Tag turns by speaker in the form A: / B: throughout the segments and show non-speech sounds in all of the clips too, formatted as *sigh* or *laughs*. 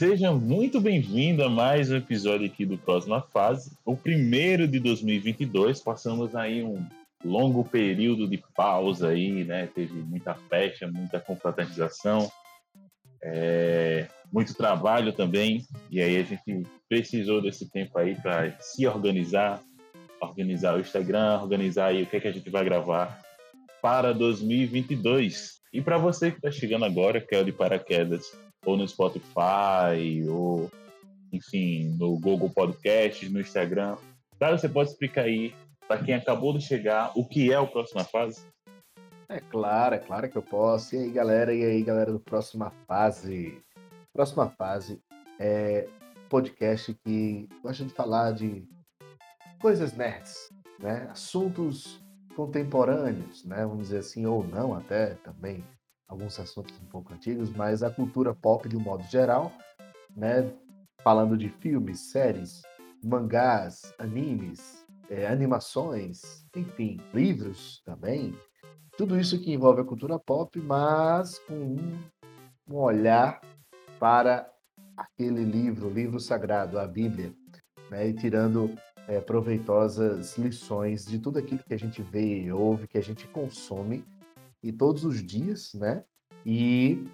A: Seja muito bem-vindo a mais um episódio aqui do Próxima Fase, o primeiro de 2022. Passamos aí um longo período de pausa aí, né? Teve muita festa, muita confraternização, é, muito trabalho também. E aí a gente precisou desse tempo aí para se organizar, organizar o Instagram, organizar aí o que, é que a gente vai gravar para 2022. E para você que está chegando agora, que é o de paraquedas, ou no Spotify, ou enfim, no Google Podcasts, no Instagram. Claro, você pode explicar aí, para quem acabou de chegar, o que é o Próxima Fase?
B: É claro, é claro que eu posso. E aí, galera, e aí, galera do Próxima Fase? Próxima Fase é podcast que gosta de falar de coisas nerds, né? Assuntos contemporâneos, né? Vamos dizer assim, ou não até também alguns assuntos um pouco antigos, mas a cultura pop de um modo geral, né? Falando de filmes, séries, mangás, animes, é, animações, enfim, livros também. Tudo isso que envolve a cultura pop, mas com um, um olhar para aquele livro, o livro sagrado, a Bíblia, né? E tirando é, proveitosas lições de tudo aquilo que a gente vê, ouve, que a gente consome e todos os dias, né? E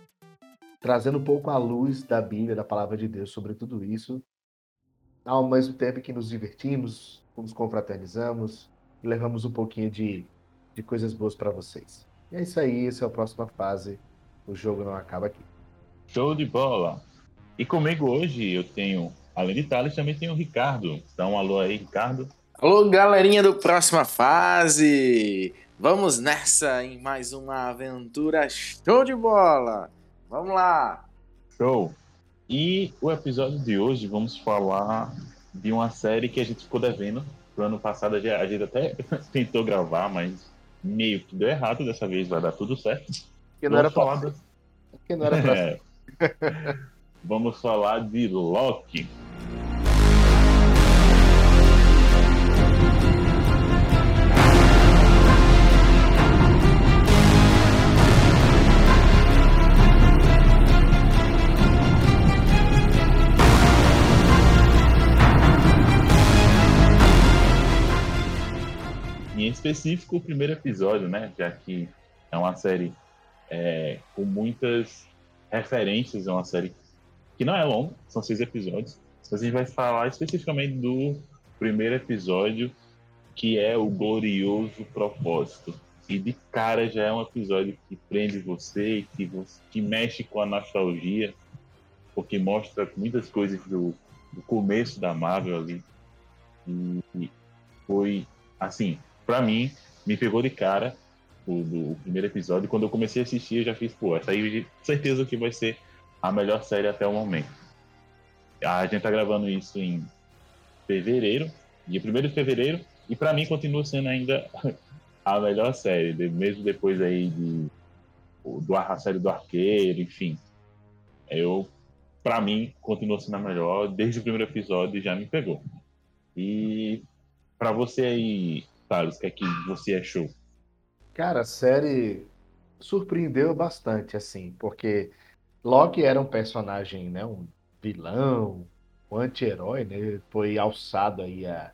B: trazendo um pouco a luz da Bíblia, da palavra de Deus sobre tudo isso, ao mesmo tempo que nos divertimos, nos confraternizamos e levamos um pouquinho de, de coisas boas para vocês. E é isso aí, essa é a próxima fase. O jogo não acaba aqui.
A: Show de bola! E comigo hoje eu tenho, além de Thales, também tenho o Ricardo. Dá um alô aí, Ricardo.
C: Alô, galerinha do Próxima Fase! Vamos nessa em mais uma aventura show de bola! Vamos lá!
A: Show! E o episódio de hoje vamos falar de uma série que a gente ficou devendo. No ano passado a gente até *laughs* tentou gravar, mas meio que deu errado dessa vez, vai dar tudo certo.
B: Porque não vamos era falar pra... Porque não era pra... *laughs* é.
A: Vamos falar de Loki. Específico o primeiro episódio, né? Já que é uma série é, com muitas referências, é uma série que não é longa, são seis episódios. Mas a gente vai falar especificamente do primeiro episódio, que é o glorioso propósito. E de cara já é um episódio que prende você, que, que mexe com a nostalgia, porque mostra muitas coisas do, do começo da Marvel ali. E foi, assim, para mim, me pegou de cara o, do, primeiro episódio. Quando eu comecei a assistir, eu já fiz, pô, essa aí certeza que vai ser a melhor série até o momento. A gente tá gravando isso em fevereiro, dia 1 de fevereiro, e para mim continua sendo ainda *laughs* a melhor série, mesmo depois aí de do a série do Arqueiro, enfim. Eu para mim continua sendo a melhor, desde o primeiro episódio já me pegou. E para você aí, Thales, o que é que você achou?
B: Cara, a série surpreendeu bastante, assim, porque Loki era um personagem, né, um vilão, um anti-herói, né, foi alçado aí a,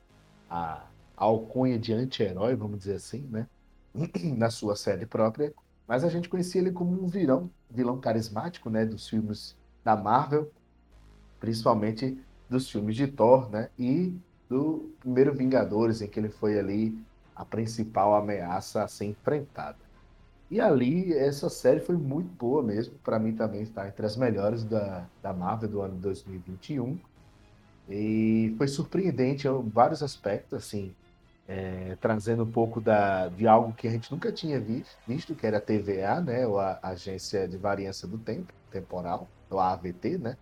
B: a, alcunha de anti-herói, vamos dizer assim, né, *clears throat* na sua série própria, mas a gente conhecia ele como um vilão, vilão carismático, né, dos filmes da Marvel, principalmente dos filmes de Thor, né, e do primeiro Vingadores, em que ele foi ali a principal ameaça a ser enfrentada. E ali, essa série foi muito boa mesmo. Para mim também está entre as melhores da, da Marvel do ano 2021. E foi surpreendente em vários aspectos, assim, é, trazendo um pouco da, de algo que a gente nunca tinha visto, visto que era a TVA, né, ou a Agência de Variância do Tempo Temporal, ou a AVT, né,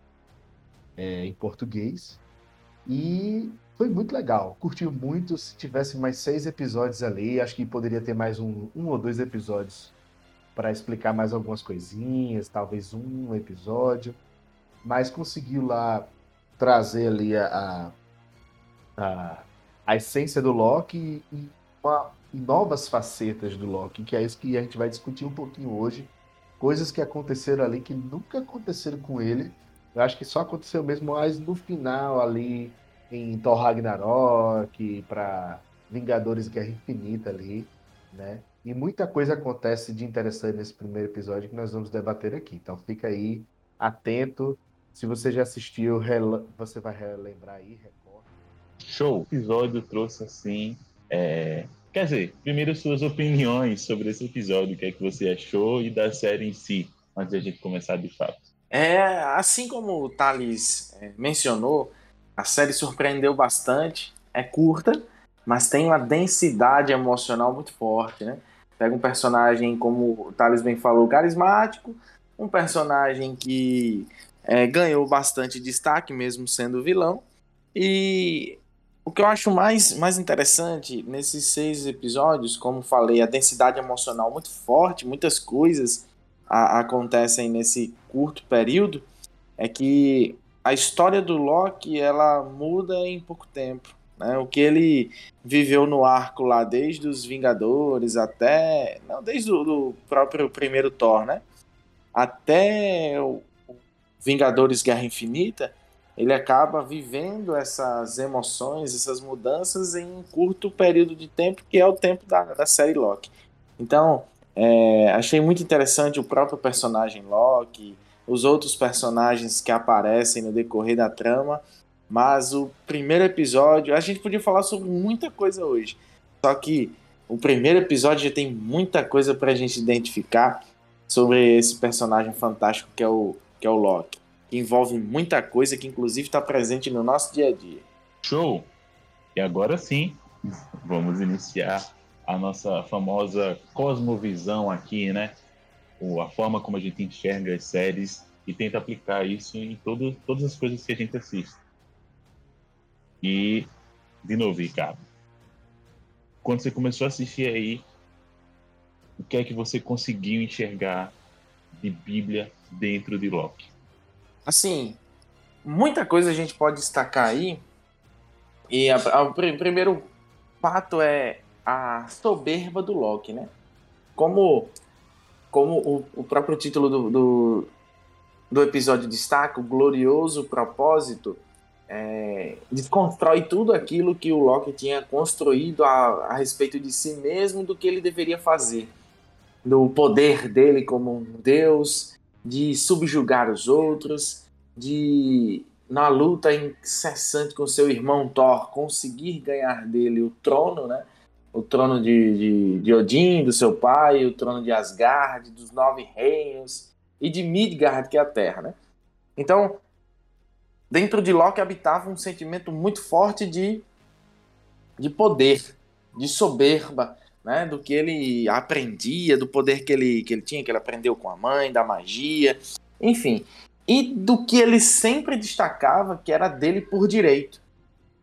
B: é, em português. E foi muito legal. Curtiu muito. Se tivesse mais seis episódios ali, acho que poderia ter mais um, um ou dois episódios para explicar mais algumas coisinhas, talvez um episódio. Mas conseguiu lá trazer ali a, a, a essência do Loki e, uma, e novas facetas do Loki, que é isso que a gente vai discutir um pouquinho hoje. Coisas que aconteceram ali que nunca aconteceram com ele Eu acho que só aconteceu mesmo mais no final ali, em Thor Ragnarok, para Vingadores Guerra Infinita ali, né? E muita coisa acontece de interessante nesse primeiro episódio que nós vamos debater aqui. Então fica aí atento. Se você já assistiu, você vai relembrar aí, recorda.
A: Show! O episódio trouxe assim. É... Quer dizer, primeiro suas opiniões sobre esse episódio, o que é que você achou e da série em si, antes de a gente começar de fato.
C: É, assim como o Thales é, mencionou, a série surpreendeu bastante, é curta, mas tem uma densidade emocional muito forte, né? Pega um personagem, como o Thales bem falou, carismático, um personagem que é, ganhou bastante destaque, mesmo sendo vilão. E o que eu acho mais, mais interessante nesses seis episódios, como falei, a densidade emocional muito forte, muitas coisas a, acontecem nesse curto período, é que a história do Loki ela muda em pouco tempo. Né? O que ele viveu no arco lá, desde os Vingadores até. Não, desde o próprio primeiro Thor, né? Até o Vingadores Guerra Infinita, ele acaba vivendo essas emoções, essas mudanças em um curto período de tempo, que é o tempo da, da série Loki. Então, é, achei muito interessante o próprio personagem Loki, os outros personagens que aparecem no decorrer da trama mas o primeiro episódio, a gente podia falar sobre muita coisa hoje. Só que o primeiro episódio já tem muita coisa pra gente identificar sobre esse personagem fantástico que é o, que é o Loki. Que envolve muita coisa que inclusive está presente no nosso dia a dia.
A: Show! E agora sim, vamos iniciar a nossa famosa cosmovisão aqui, né? A forma como a gente enxerga as séries e tenta aplicar isso em todo, todas as coisas que a gente assiste. E, de novo, Ricardo, quando você começou a assistir aí, o que é que você conseguiu enxergar de Bíblia dentro de Loki?
C: Assim, muita coisa a gente pode destacar aí. E o primeiro fato é a soberba do Loki, né? Como, como o, o próprio título do, do, do episódio destaca, o glorioso propósito é, desconstrói tudo aquilo que o Loki tinha construído a, a respeito de si mesmo, do que ele deveria fazer, do poder dele como um deus, de subjugar os outros, de na luta incessante com seu irmão Thor conseguir ganhar dele o trono, né? O trono de, de, de Odin, do seu pai, o trono de Asgard, dos nove reinos e de Midgard, que é a terra, né? Então, dentro de Loki habitava um sentimento muito forte de, de poder, de soberba, né, do que ele aprendia, do poder que ele, que ele tinha, que ele aprendeu com a mãe, da magia, enfim. E do que ele sempre destacava, que era dele por direito.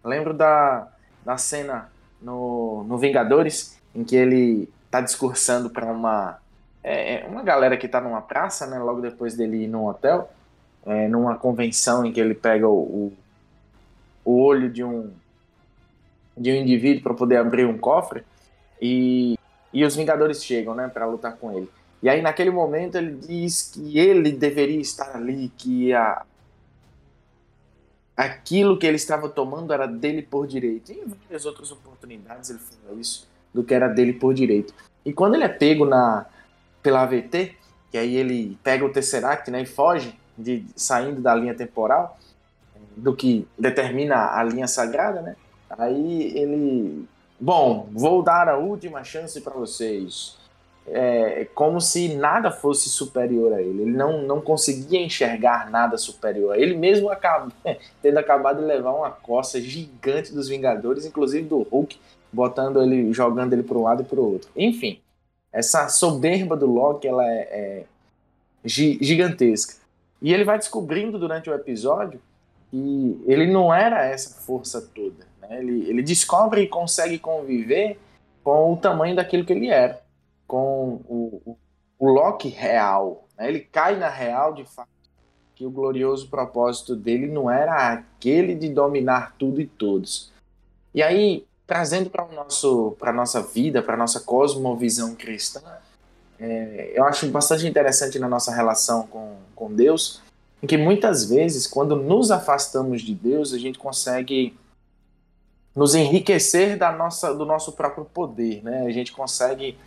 C: Lembro da, da cena no, no Vingadores, em que ele está discursando para uma, é, é, uma galera que está numa praça, né, logo depois dele ir num hotel, é, numa convenção em que ele pega o, o olho de um de um indivíduo para poder abrir um cofre e, e os Vingadores chegam, né, para lutar com ele. E aí naquele momento ele diz que ele deveria estar ali, que a aquilo que ele estava tomando era dele por direito. E em várias outras oportunidades ele falou isso, do que era dele por direito. E quando ele é pego na pela AVT, que aí ele pega o Tesseract, né, e foge, de saindo da linha temporal, do que determina a linha sagrada, né? Aí ele, bom, vou dar a última chance para vocês. É como se nada fosse superior a ele. Ele não, não conseguia enxergar nada superior a ele, mesmo acaba, *laughs* tendo acabado de levar uma coça gigante dos Vingadores, inclusive do Hulk, botando ele, jogando ele para um lado e para o outro. Enfim, essa soberba do Loki ela é, é gigantesca. E ele vai descobrindo durante o episódio que ele não era essa força toda. Né? Ele, ele descobre e consegue conviver com o tamanho daquilo que ele era, com o, o, Loki real. Né? Ele cai na real de fato que o glorioso propósito dele não era aquele de dominar tudo e todos. E aí, trazendo para a nossa vida, para a nossa cosmovisão cristã, é, eu acho bastante interessante na nossa relação com, com Deus em que muitas vezes, quando nos afastamos de Deus, a gente consegue nos enriquecer da nossa, do nosso próprio poder, né? A gente consegue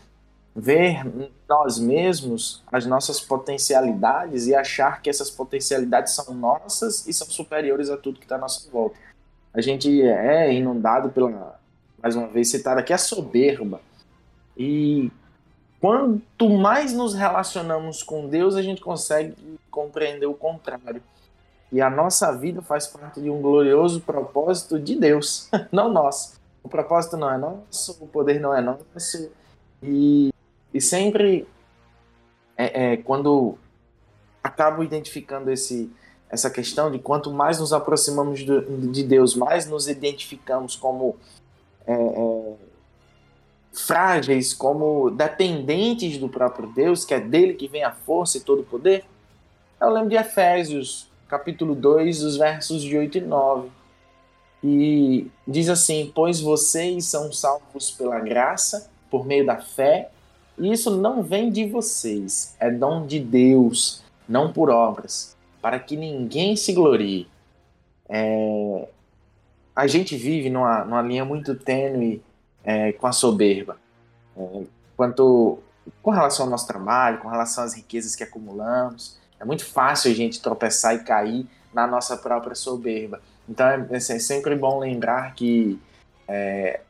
C: ver nós mesmos as nossas potencialidades e achar que essas potencialidades são nossas e são superiores a tudo que está à nossa volta. A gente é inundado pela, mais uma vez citado aqui, a soberba. E quanto mais nos relacionamos com Deus, a gente consegue compreender o contrário. E a nossa vida faz parte de um glorioso propósito de Deus, *laughs* não nosso. O propósito não é nosso, o poder não é nosso. E, e sempre, é, é, quando acabo identificando esse, essa questão de quanto mais nos aproximamos de, de Deus, mais nos identificamos como é, é frágeis, como dependentes do próprio Deus, que é dele que vem a força e todo o poder. Eu lembro de Efésios, capítulo 2, os versos de 8 e 9. E diz assim: Pois vocês são salvos pela graça, por meio da fé, e isso não vem de vocês, é dom de Deus, não por obras, para que ninguém se glorie. É... A gente vive numa, numa linha muito tênue é, com a soberba. É, quanto com relação ao nosso trabalho, com relação às riquezas que acumulamos, é muito fácil a gente tropeçar e cair na nossa própria soberba. Então é, é, sempre bom lembrar que é,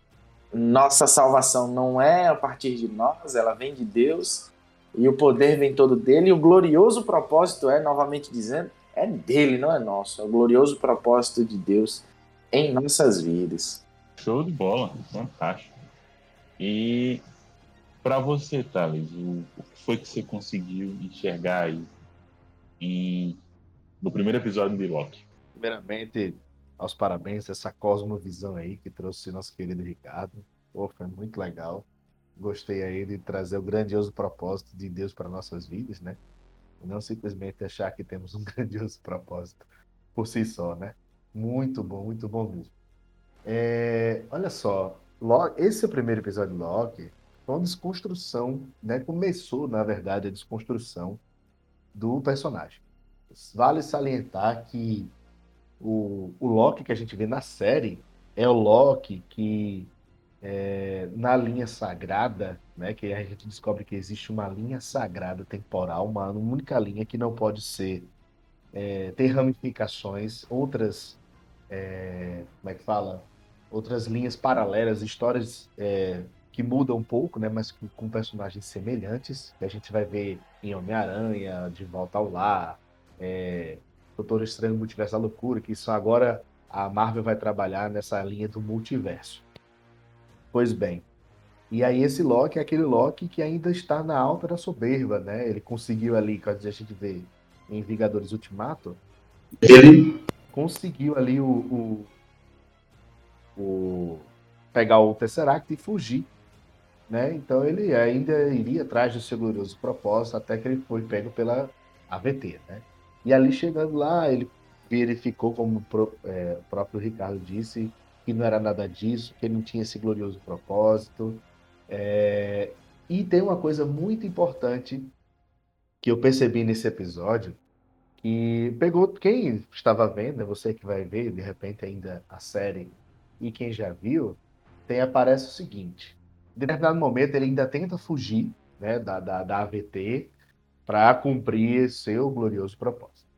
C: nossa salvação não é a partir de nós, ela vem de Deus e o poder vem todo dele. E o glorioso propósito é, novamente dizendo, é dele, não é nosso. É o glorioso propósito de Deus em nossas vidas.
A: Show de bola, fantástico. E para você, Thales, o, o, que foi que você conseguiu enxergar aí em, no primeiro episódio de Loki?
B: Primeiramente, aos parabéns essa cosmovisão aí que trouxe nosso querido Ricardo. Pô, foi muito legal. Gostei aí de trazer o grandioso propósito de Deus para nossas vidas, né? Não simplesmente achar que temos um *laughs* grandioso propósito por si só, né? Muito bom, muito bom mesmo. É, olha só, esse primeiro episódio de Loki foi uma desconstrução, né? Começou, na verdade, a desconstrução do personagem. Vale salientar que o, o Loki que a gente vê na série é o Loki que é, na linha sagrada, né, que a gente descobre que existe uma linha sagrada temporal, uma única linha que não pode ser é, ter ramificações, outras é, como é que fala, outras linhas paralelas, histórias é, que mudam um pouco, né, mas com, com, personagens semelhantes, que a gente vai ver em Homem-Aranha, De Volta ao Lar, é, Doutor Estranho Multiverso da Loucura, que isso agora a Marvel vai trabalhar nessa linha do multiverso. Pois bem, e aí esse Loki é aquele Loki que ainda está na alta da soberba, né? Ele conseguiu ali, quando a gente vê em Vingadores Ultimato, ele conseguiu ali o, o, o pegar o Tesseract e fugir. Né? Então ele ainda iria atrás do seu glorioso propósito até que ele foi pego pela AVT. Né? E ali chegando lá, ele verificou, como é, o próprio Ricardo disse, que não era nada disso, que ele não tinha esse glorioso propósito. É... E tem uma coisa muito importante que eu percebi nesse episódio, que pegou quem estava vendo, né, você que vai ver de repente ainda a série e quem já viu, tem aparece o seguinte: em determinado momento ele ainda tenta fugir né, da, da, da AVT para cumprir seu glorioso propósito.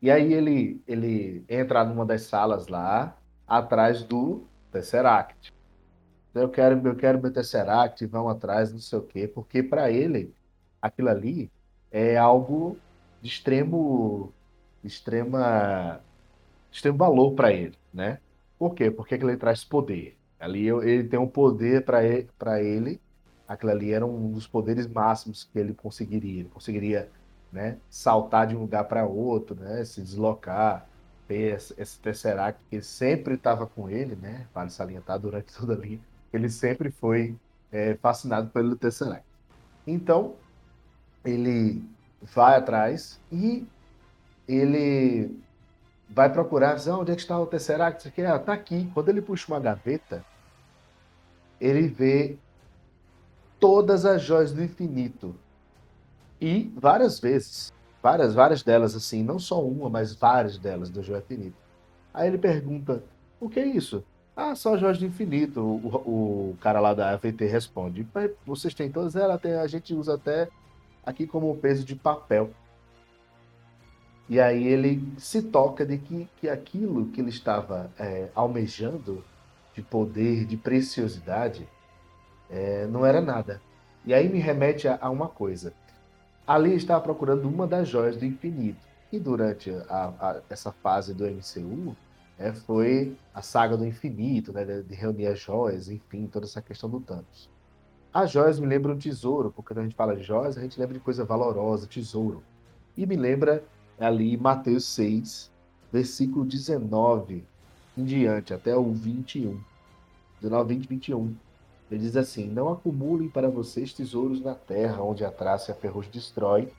B: E aí ele, ele entra numa das salas lá, atrás do Tesseract. Eu quero, eu quero meu Tesseract, vão atrás, não sei o quê, porque para ele aquilo ali é algo de extremo, extrema, extremo valor para ele, né? Por quê? Porque ele traz poder. Ali ele tem um poder para ele, ele, aquilo ali era um dos poderes máximos que ele conseguiria. Ele conseguiria, né, saltar de um lugar para outro, né, se deslocar, ter esse, esse Tesseract que sempre estava com ele, né? Vale salientar durante *laughs* toda a linha, ele sempre foi é, fascinado pelo Tesseract. Então, ele vai atrás e ele vai procurar, ah, onde é que está o Tesseract? Aqui, ah, tá aqui. Quando ele puxa uma gaveta, ele vê todas as joias do infinito. E várias vezes várias, várias delas, assim, não só uma, mas várias delas do Joia Infinito. Aí ele pergunta: o que é isso? Ah, as joias do infinito. O, o, cara lá da AVT responde: vocês têm todas? Ela tem, a gente usa até aqui como peso de papel. E aí ele se toca de que, que aquilo que ele estava é, almejando de poder, de preciosidade, é, não era nada. E aí me remete a, a uma coisa. Ali estava procurando uma das joias do infinito. E durante a, a, essa fase do MCU, é, foi a saga do infinito, né, de reunir as joias, enfim, toda essa questão do Thanos. As joias me lembram tesouro, porque quando a gente fala de joias, a gente lembra de coisa valorosa, tesouro. E me lembra ali Mateus 6, versículo 19 em diante, até o 21. 19, 20, 21. Ele diz assim: Não acumulem para vocês tesouros na terra, onde a traça e a ferrugem destrói,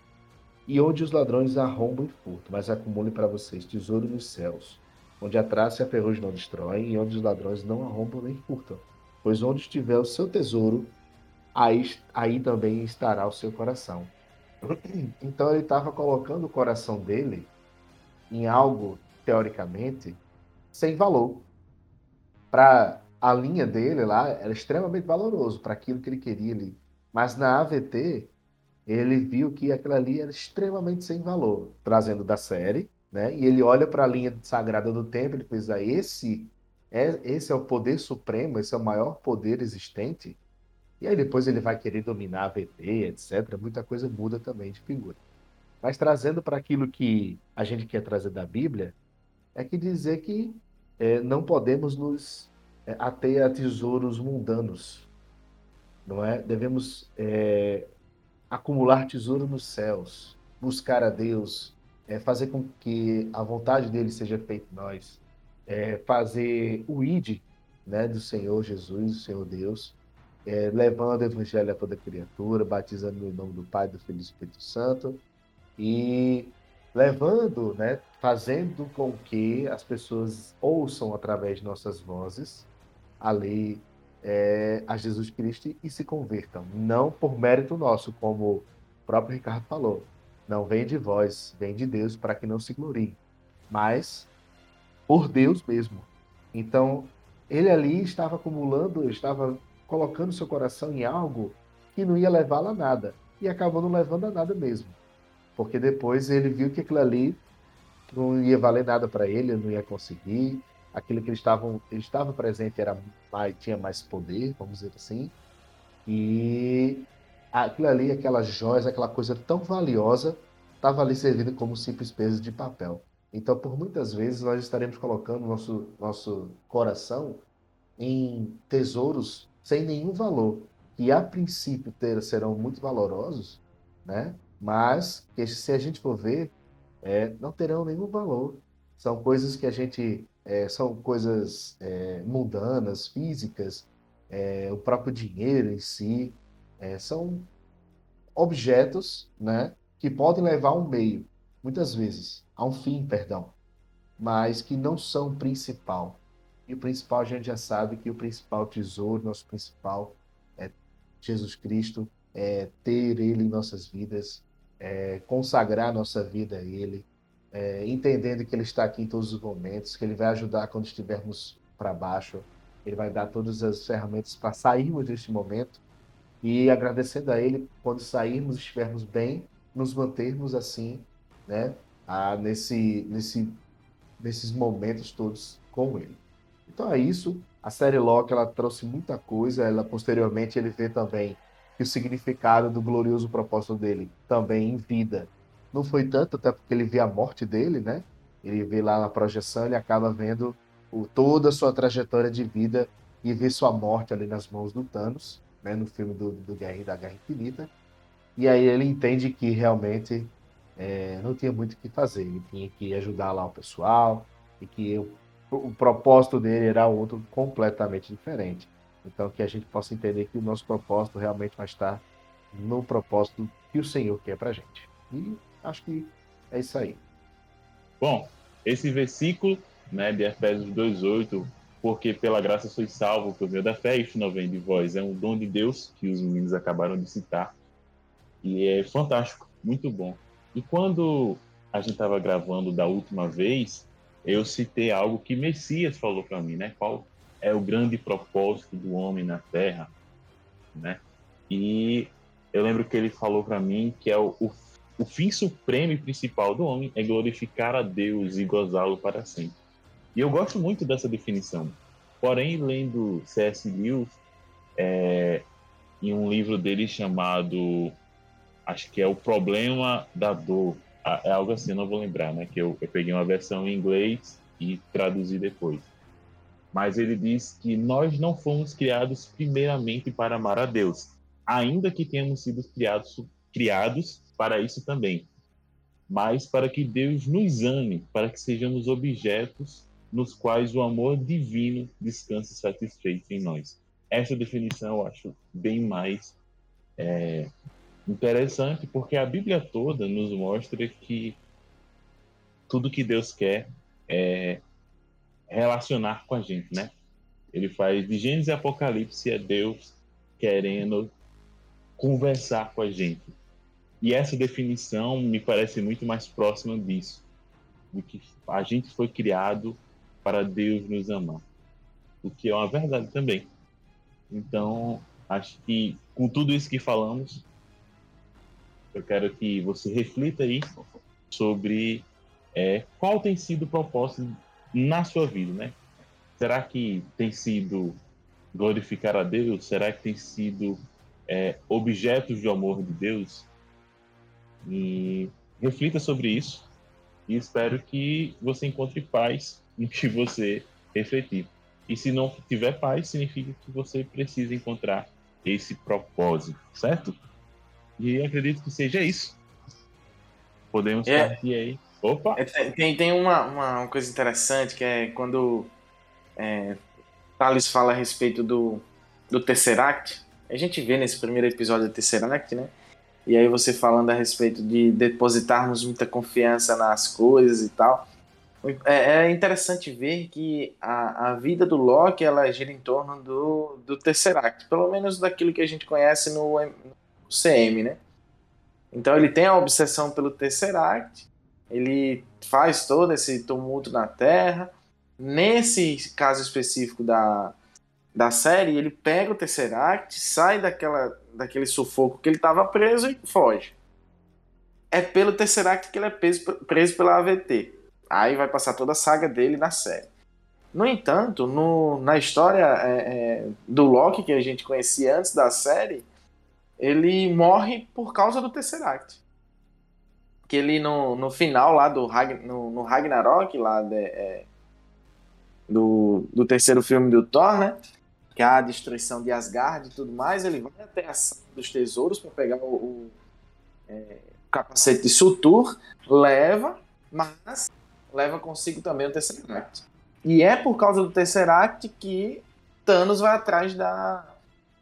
B: e onde os ladrões arrombam e furtam, mas acumulem para vocês tesouro nos céus, onde a traça e a ferrugem não destroem, e onde os ladrões não arrombam nem furtam. Pois onde estiver o seu tesouro, aí, aí também estará o seu coração. *clears throat* Então ele estava colocando o coração dele em algo, teoricamente, sem valor. Para a linha dele lá, era extremamente valoroso para aquilo que ele queria ali. Mas na AVT, ele viu que aquilo ali era extremamente sem valor, trazendo da série, né? E ele olha para a linha sagrada do templo e ah, esse é esse é o poder supremo, esse é o maior poder existente. E aí depois ele vai querer dominar a VT, etc. Muita coisa muda também de figura. Mas trazendo para aquilo que a gente quer trazer da Bíblia, é que dizer que é, não podemos nos é, ater a tesouros mundanos, não é? Devemos é, acumular tesouro nos céus, buscar a Deus, é, fazer com que a vontade dele seja feita em nós, é, fazer o id né, do Senhor Jesus, do Senhor Deus, é, levando o evangelho a toda criatura, batizando no nome do Pai, do Filho e do Espírito Santo, e levando, né, fazendo com que as pessoas ouçam através de nossas vozes a lei é, a Jesus Cristo e se convertam, não por mérito nosso, como o próprio Ricardo falou. Não vem de vós, vem de Deus para que não se glorie, mas por Deus mesmo. Então, ele ali estava acumulando, estava colocando seu coração em algo que não ia levá-lo a nada. E acabou não levando a nada mesmo. Porque depois ele viu que aquilo ali não ia valer nada para ele, não ia conseguir. Aquilo que ele estava, ele estava presente era mais, tinha mais poder, vamos dizer assim. E aquilo ali, aquelas joias, aquela coisa tão valiosa, estava ali servindo como simples peso de papel. Então, por muitas vezes, nós estaremos colocando nosso, nosso coração em tesouros sem nenhum valor, que a princípio ter, serão muito valorosos, né? mas que se a gente for ver, é, não terão nenhum valor. São coisas que a gente. É, são coisas é, mundanas, físicas, é, o próprio dinheiro em si. É, são objetos né, que podem levar a um meio, muitas vezes, a um fim, perdão, mas que não são o principal. E o principal, a gente já sabe que o principal tesouro, nosso principal é Jesus Cristo, é ter Ele em nossas vidas, é consagrar nossa vida a Ele, é, entendendo que Ele está aqui em todos os momentos, que Ele vai ajudar quando estivermos para baixo, Ele vai dar todas as ferramentas para sairmos deste momento e agradecendo a Ele quando sairmos, estivermos bem, nos mantermos assim, né, a, nesse, nesse, nesses momentos todos com Ele. Então é isso. A série Loki ela trouxe muita coisa. Ela posteriormente ele vê também que o significado do glorioso propósito dele também em vida não foi tanto, até porque ele vê a morte dele, né? Ele vê lá na projeção, ele acaba vendo o, toda a sua trajetória de vida e vê sua morte ali nas mãos do Thanos, né? No filme do, do Guerra da Guerra Infinita. E aí ele entende que realmente é, não tinha muito o que fazer. Ele tinha que ajudar lá o pessoal e que o propósito dele era outro completamente diferente. Então, que a gente possa entender que o nosso propósito realmente vai estar no propósito que o Senhor quer para gente. E acho que é isso aí.
A: Bom, esse versículo né, de Efésios 2,8, porque pela graça sois salvo por meio da fé, isto não vem de vós, é um dom de Deus que os meninos acabaram de citar. E é fantástico, muito bom. E quando a gente estava gravando da última vez, eu citei algo que Messias falou para mim, né? Qual é o grande propósito do homem na Terra, né? E eu lembro que ele falou para mim que é o, o, o, fim supremo e principal do homem é glorificar a Deus e gozá-lo para sempre. E eu gosto muito dessa definição. Porém, lendo C.S. Lewis, é, em um livro dele chamado, acho que é O Problema da Dor, é algo assim, não vou lembrar, né? Que eu, eu peguei uma versão em inglês e traduzi depois. Mas ele diz que nós não fomos criados primeiramente para amar a Deus, ainda que tenhamos sido criados, criados para isso também, mas para que Deus nos ame, para que sejamos objetos nos quais o amor divino descanse satisfeito em nós. Essa definição eu acho bem mais é, interessante, porque a Bíblia toda nos mostra que tudo que Deus quer é relacionar com a gente, né? Ele faz de Gênesis e Apocalipse é Deus querendo conversar com a gente. E essa definição me parece muito mais próxima disso, de que a gente foi criado para Deus nos amar, o que é uma verdade também. Então, acho que com tudo isso que falamos, eu quero que você reflita aí sobre é, qual tem sido o propósito na sua vida, né? Será que tem sido glorificar a Deus? Será que tem sido é, objetos de amor de Deus? E reflita sobre isso e espero que você encontre paz *laughs* no que você refletir. E se não tiver paz, significa que você precisa encontrar esse propósito, certo? E acredito que seja isso. Podemos é, partir aí. Opa! É,
C: tem, tem uma, uma coisa interessante que é quando é, Thales fala a respeito do, do Tesseract. A gente vê nesse primeiro episódio do Tesseract, né? E aí você falando a respeito de depositarmos muita confiança nas coisas e tal. É, é interessante ver que a, a vida do Loki ela gira em torno do, do Tesseract, pelo menos daquilo que a gente conhece no, no CM, né? Então ele tem a obsessão pelo Tesseract, ele faz todo esse tumulto na Terra. Nesse caso específico da, da série, ele pega o Tesseract, sai daquela, daquele sufoco que ele estava preso e foge. É pelo Tesseract que ele é preso, preso pela AVT. Aí vai passar toda a saga dele na série. No entanto, no, na história é, é, do Loki que a gente conhecia antes da série, ele morre por causa do Tesseract. Que ele no, no final lá do no, no Ragnarok, lá de, é, do, do terceiro filme do Thor, né? Que é a destruição de Asgard e tudo mais, ele vai até a sala dos tesouros para pegar o, o é, capacete de Sutur, leva, mas leva consigo também o Tesseract. E é por causa do Tesseract que Thanos vai atrás da,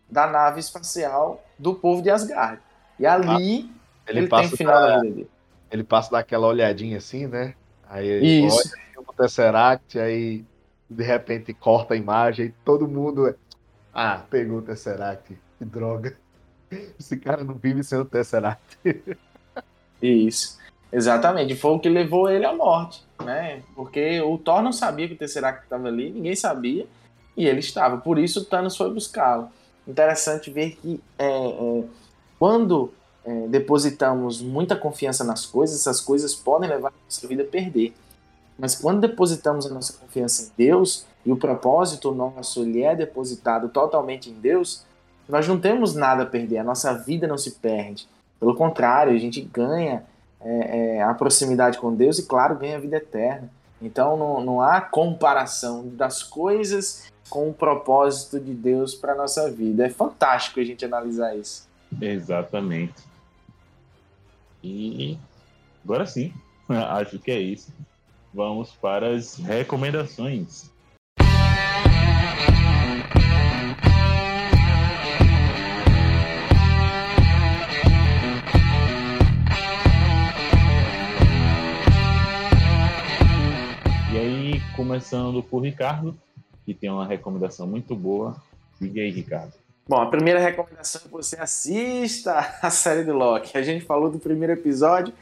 C: da nave espacial do povo de Asgard. E ali ah, ele, ele tem o final da, vida dele.
B: Ele passa daquela olhadinha assim, né? Aí ele Isso. olha o Tesseract, aí de repente corta a imagem e todo mundo. Ah, pegou o Tesseract. Que droga. Esse cara não vive sem o Tesseract.
C: Isso. Exatamente. Foi o que levou ele à morte né? Porque o Thor não sabia que o Tesseract estava ali, ninguém sabia, e ele estava. Por isso o Thanos foi buscá-lo. Interessante ver que é, é, quando é, depositamos muita confiança nas coisas, essas coisas podem levar a nossa vida a perder. Mas quando depositamos a nossa confiança em Deus e o propósito nosso lhe é depositado totalmente em Deus, nós não temos nada a perder, a nossa vida não se perde. Pelo contrário, a gente ganha é, é, a proximidade com Deus e, claro, ganha a vida eterna. Então não, não há comparação das coisas com o propósito de Deus para nossa vida. É fantástico a gente analisar isso.
A: Exatamente. E agora sim, *laughs* acho que é isso. Vamos para as recomendações. Começando por Ricardo, que tem uma recomendação muito boa. Diga aí, Ricardo.
C: Bom, a primeira recomendação é que você assista a série do Loki. A gente falou do primeiro episódio,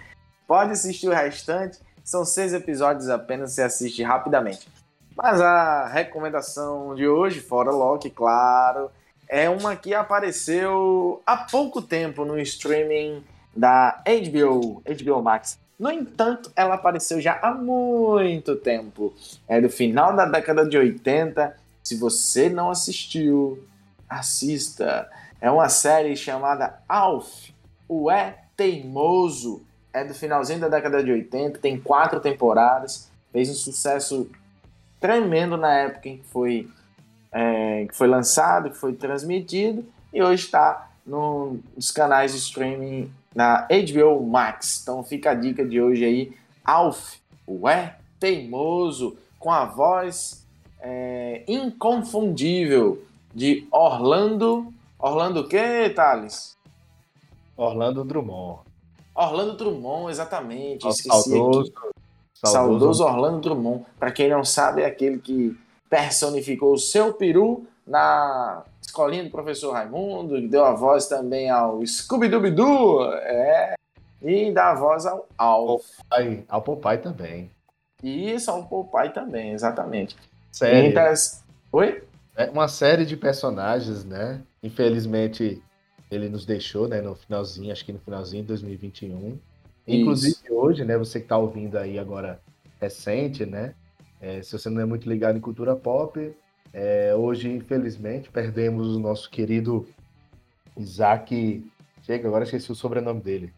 C: pode assistir o restante. São seis episódios apenas, você assiste rapidamente. Mas a recomendação de hoje, fora Loki, claro, é uma que apareceu há pouco tempo no streaming da HBO, HBO Max. No entanto, ela apareceu já há muito tempo. É do final da década de 80. Se você não assistiu, assista. É uma série chamada Alf, o É Teimoso. É do finalzinho da década de 80, tem quatro temporadas, fez um sucesso tremendo na época em que foi, é, que foi lançado, que foi transmitido, e hoje está nos canais de streaming na HBO Max. Então fica a dica de hoje aí, Alf, o É Teimoso, com a voz é, inconfundível de Orlando. Orlando o quê, Thales?
B: Orlando Drummond.
C: Orlando Drummond, exatamente.
B: Esqueci saudoso,
C: aqui. Saudoso, saudoso Orlando Drummond. Para quem não sabe, é aquele que personificou o seu peru na escolinha do professor Raimundo, que deu a voz também ao Scooby-Dooby-Doo, é, e dá a voz ao Alf.
B: Popeye, ao Popeye também.
C: Isso, ao Popeye também, exatamente.
B: Sério?
C: Oi?
B: É uma série de personagens, né? Infelizmente, ele nos deixou, né, no finalzinho, acho que no finalzinho de 2021. Inclusive Isso. hoje, né, você que está ouvindo aí agora recente, né? É, se você não é muito ligado em cultura pop, é, hoje, infelizmente, perdemos o nosso querido Isaac. Chega, agora esqueci o sobrenome dele.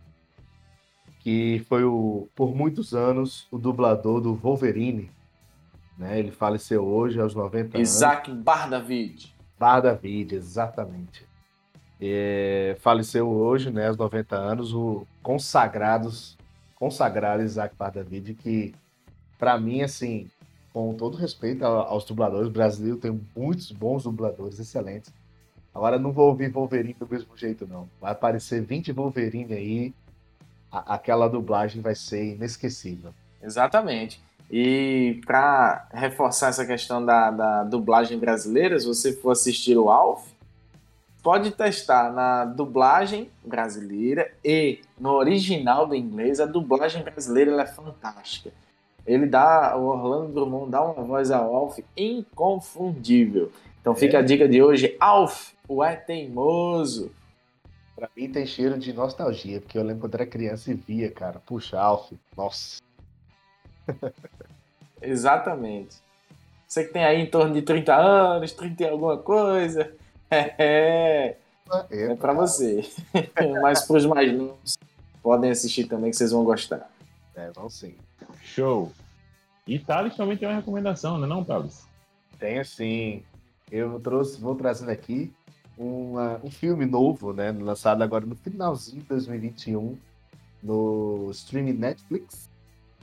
B: Que foi o, por muitos anos o dublador do Wolverine. Né? Ele faleceu hoje aos 90
C: Isaac anos. Isaac Bardavid.
B: Bardavid, exatamente. É, faleceu hoje, né, aos 90 anos, o consagrados, consagrado Isaac Bardavid, que para mim, assim, com todo respeito aos dubladores brasileiros, tem muitos bons dubladores, excelentes. Agora não vou ouvir Wolverine do mesmo jeito, não. Vai aparecer 20 Wolverine aí, a, aquela dublagem vai ser inesquecível.
C: Exatamente. E para reforçar essa questão da, da dublagem brasileira, se você for assistir o Alf, pode testar na dublagem brasileira e no original do inglês. A dublagem brasileira é fantástica. Ele dá, o Orlando Drummond dá uma voz ao Alf inconfundível. Então fica é. a dica de hoje, Alf, o é teimoso.
B: Pra mim tem cheiro de nostalgia, porque eu lembro quando era criança e via, cara. Puxa, Alf, nossa. *laughs*
C: Exatamente. Você que tem aí em torno de 30 anos, 30 e alguma coisa, *laughs* é, é, é pra você. *laughs* Mas pros mais novos, podem assistir também que vocês vão gostar.
B: É, vão sim.
A: Show. E Thales também tem uma recomendação, não é não, Thales?
B: Tenho sim. Eu trouxe, vou trazendo aqui uma, um filme novo, né? Lançado agora no finalzinho de 2021 no streaming Netflix.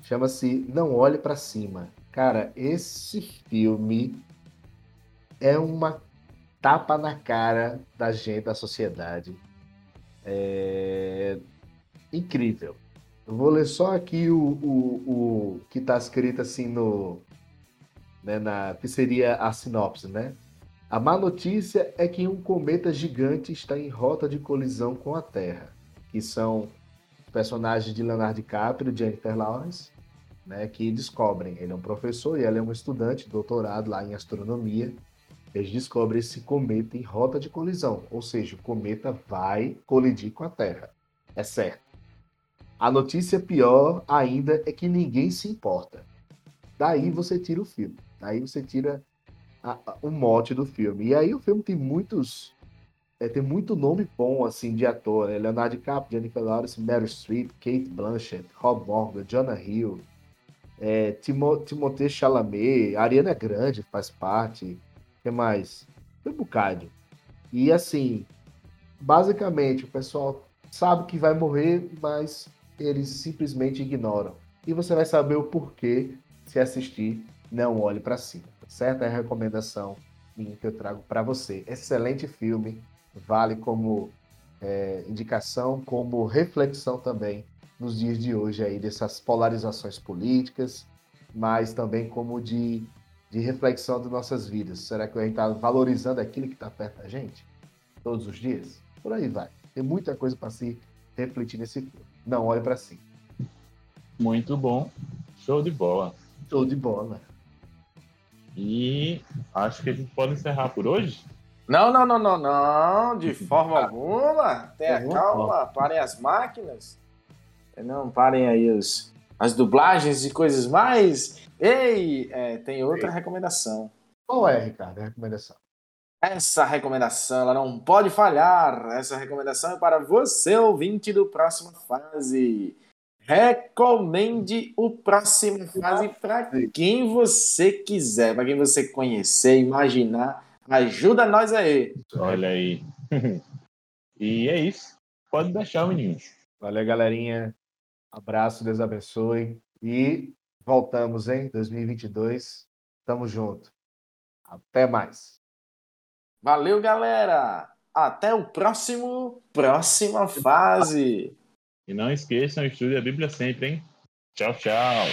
B: Chama-se Não Olhe para Cima. Cara, esse filme é uma tapa na cara da gente, da sociedade. É incrível. Eu vou ler só aqui o, o, o que está escrito assim no. Né, na, que seria a sinopse, né? A má notícia é que um cometa gigante está em rota de colisão com a Terra, que são personagens de Leonardo DiCaprio e Jennifer Lawrence, né, que descobrem. Ele é um professor e ela é uma estudante, doutorado lá em astronomia. Eles descobrem esse cometa em rota de colisão, ou seja, o cometa vai colidir com a Terra. É certo. A notícia pior ainda é que ninguém se importa. Daí você tira o filme. Daí você tira a, a, o mote do filme. E aí o filme tem muitos. É, tem muito nome bom assim de ator. Né? Leonardo DiCaprio, Jennifer Lawrence, Meryl Streep, Kate Blanchett, Rob Morgan, Jonah Hill, é, Timo, Timothée Chalamet, Ariana Grande faz parte. O que mais? Foi um bocado. E assim, basicamente o pessoal sabe que vai morrer, mas eles simplesmente ignoram. E você vai saber o porquê se assistir Não Olhe para Cima. Certo? É a recomendação que eu trago para você. Excelente filme, vale como é, indicação, como reflexão também nos dias de hoje aí dessas polarizações políticas, mas também como de, de reflexão de nossas vidas. Será que a gente está valorizando aquilo que está perto da gente todos os dias? Por aí vai. Tem muita coisa para se refletir nesse filme. Não olhe para cima.
A: Muito bom. Show de bola.
B: Show de bola.
A: E acho que a gente pode encerrar por hoje.
C: Não, não, não, não, não, de forma alguma. Tenha
B: Uhum.
C: calma, parem as máquinas. Não, parem aí os, as dublagens e coisas mais. Ei, é, tem outra recomendação.
B: Qual é, Ricardo, a recomendação?
C: Essa recomendação, ela não pode falhar. Essa recomendação é para você, ouvinte do Próxima Fase. Recomende o Próxima Fase para quem você quiser, para quem você conhecer, imaginar. Ajuda nós aí.
A: Olha aí. *laughs* e é isso. Pode deixar, meninos.
B: Valeu, galerinha. Abraço, Deus abençoe. E voltamos, hein? 2022. Tamo junto. Até mais.
C: Valeu, galera! Até o próximo Próxima Fase!
A: E não esqueçam, estude a Bíblia sempre, hein? Tchau, tchau.